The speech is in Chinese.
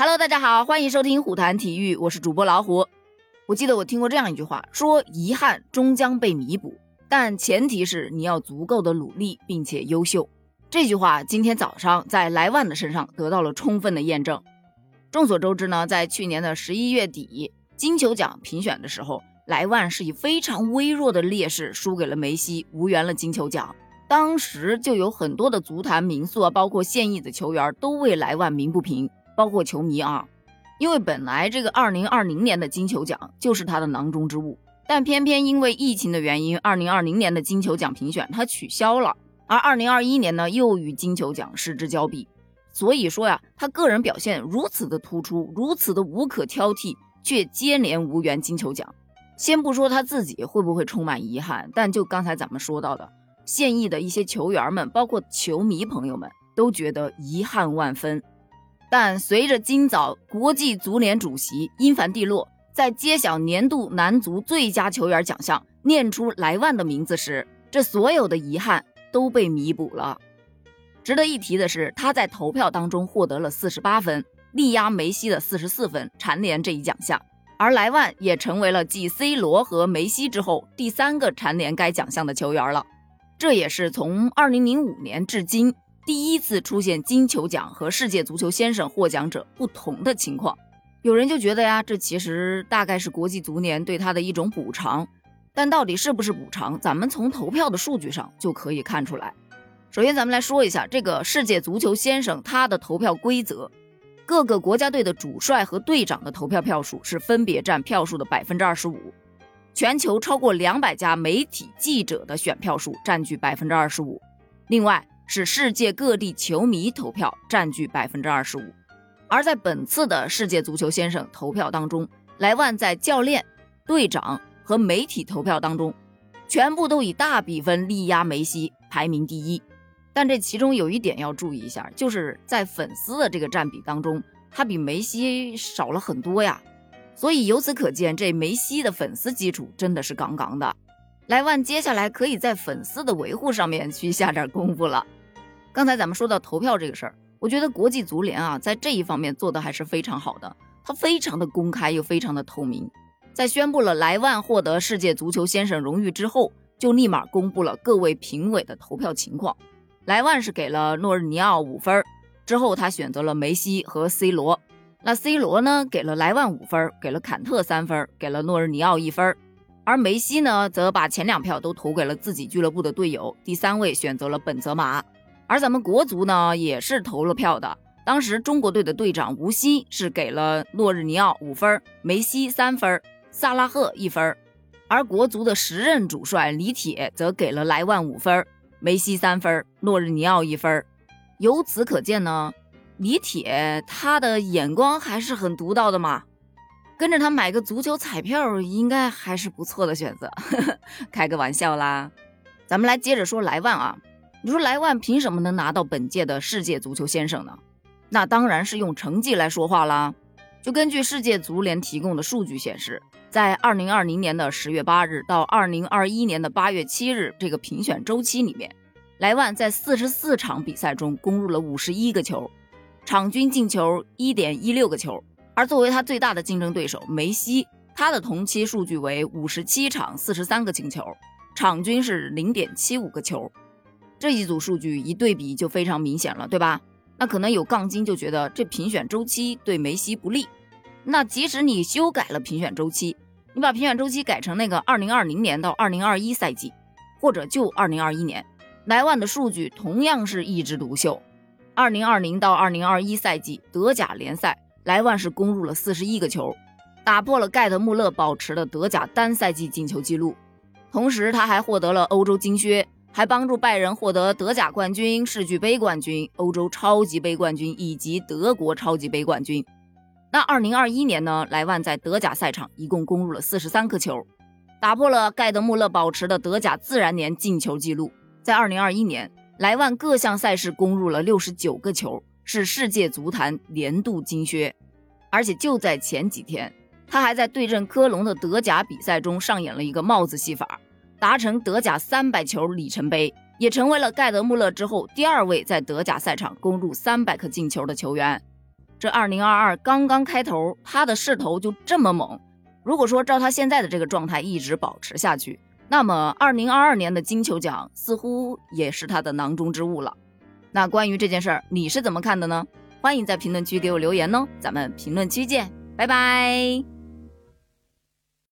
Hello，大家好，欢迎收听虎谈体育，我是主播老虎。我记得我听过这样一句话，说遗憾终将被弥补，但前提是你要足够的努力并且优秀。这句话今天早上在莱万的身上得到了充分的验证。众所周知呢，在去年的十一月底金球奖评选的时候，莱万是以非常微弱的劣势输给了梅西，无缘了金球奖。当时就有很多的足坛名宿啊，包括现役的球员都为莱万鸣不平。包括球迷啊，因为本来这个二零二零年的金球奖就是他的囊中之物，但偏偏因为疫情的原因，二零二零年的金球奖评选他取消了，而二零二一年呢又与金球奖失之交臂。所以说呀，他个人表现如此的突出，如此的无可挑剔，却接连无缘金球奖。先不说他自己会不会充满遗憾，但就刚才咱们说到的，现役的一些球员们，包括球迷朋友们，都觉得遗憾万分。但随着今早国际足联主席因凡蒂洛在揭晓年度男足最佳球员奖项，念出莱万的名字时，这所有的遗憾都被弥补了。值得一提的是，他在投票当中获得了四十八分，力压梅西的四十四分，蝉联这一奖项。而莱万也成为了继 C 罗和梅西之后第三个蝉联该奖项的球员了。这也是从二零零五年至今。第一次出现金球奖和世界足球先生获奖者不同的情况，有人就觉得呀，这其实大概是国际足联对他的一种补偿。但到底是不是补偿，咱们从投票的数据上就可以看出来。首先，咱们来说一下这个世界足球先生他的投票规则：各个国家队的主帅和队长的投票票数是分别占票数的百分之二十五，全球超过两百家媒体记者的选票数占据百分之二十五。另外，是世界各地球迷投票占据百分之二十五，而在本次的世界足球先生投票当中，莱万在教练、队长和媒体投票当中，全部都以大比分力压梅西，排名第一。但这其中有一点要注意一下，就是在粉丝的这个占比当中，他比梅西少了很多呀。所以由此可见，这梅西的粉丝基础真的是杠杠的。莱万接下来可以在粉丝的维护上面去下点功夫了。刚才咱们说到投票这个事儿，我觉得国际足联啊，在这一方面做的还是非常好的。它非常的公开又非常的透明，在宣布了莱万获得世界足球先生荣誉之后，就立马公布了各位评委的投票情况。莱万是给了诺日尼奥五分，之后他选择了梅西和 C 罗。那 C 罗呢，给了莱万五分，给了坎特三分，给了诺日尼奥一分。而梅西呢，则把前两票都投给了自己俱乐部的队友，第三位选择了本泽马。而咱们国足呢，也是投了票的。当时中国队的队长吴曦是给了诺日尼奥五分，梅西三分，萨拉赫一分。而国足的时任主帅李铁则给了莱万五分，梅西三分，诺日尼奥一分。由此可见呢，李铁他的眼光还是很独到的嘛。跟着他买个足球彩票，应该还是不错的选择。开个玩笑啦，咱们来接着说莱万啊。你说莱万凭什么能拿到本届的世界足球先生呢？那当然是用成绩来说话啦。就根据世界足联提供的数据显示，在二零二零年的十月八日到二零二一年的八月七日这个评选周期里面，莱万在四十四场比赛中攻入了五十一个球，场均进球一点一六个球。而作为他最大的竞争对手梅西，他的同期数据为五十七场四十三个进球，场均是零点七五个球。这一组数据一对比就非常明显了，对吧？那可能有杠精就觉得这评选周期对梅西不利。那即使你修改了评选周期，你把评选周期改成那个二零二零年到二零二一赛季，或者就二零二一年，莱万的数据同样是一枝独秀。二零二零到二零二一赛季德甲联赛，莱万是攻入了四十一个球，打破了盖德穆勒保持的德甲单赛季进球纪录。同时，他还获得了欧洲金靴。还帮助拜仁获得德甲冠军、世俱杯冠军、欧洲超级杯冠军以及德国超级杯冠军。那二零二一年呢？莱万在德甲赛场一共攻入了四十三颗球，打破了盖德穆勒保持的德甲自然年进球纪录。在二零二一年，莱万各项赛事攻入了六十九个球，是世界足坛年度金靴。而且就在前几天，他还在对阵科隆的德甲比赛中上演了一个帽子戏法。达成德甲三百球里程碑，也成为了盖德穆勒之后第二位在德甲赛场攻入三百颗进球的球员。这二零二二刚刚开头，他的势头就这么猛。如果说照他现在的这个状态一直保持下去，那么二零二二年的金球奖似乎也是他的囊中之物了。那关于这件事儿，你是怎么看的呢？欢迎在评论区给我留言哦，咱们评论区见，拜拜。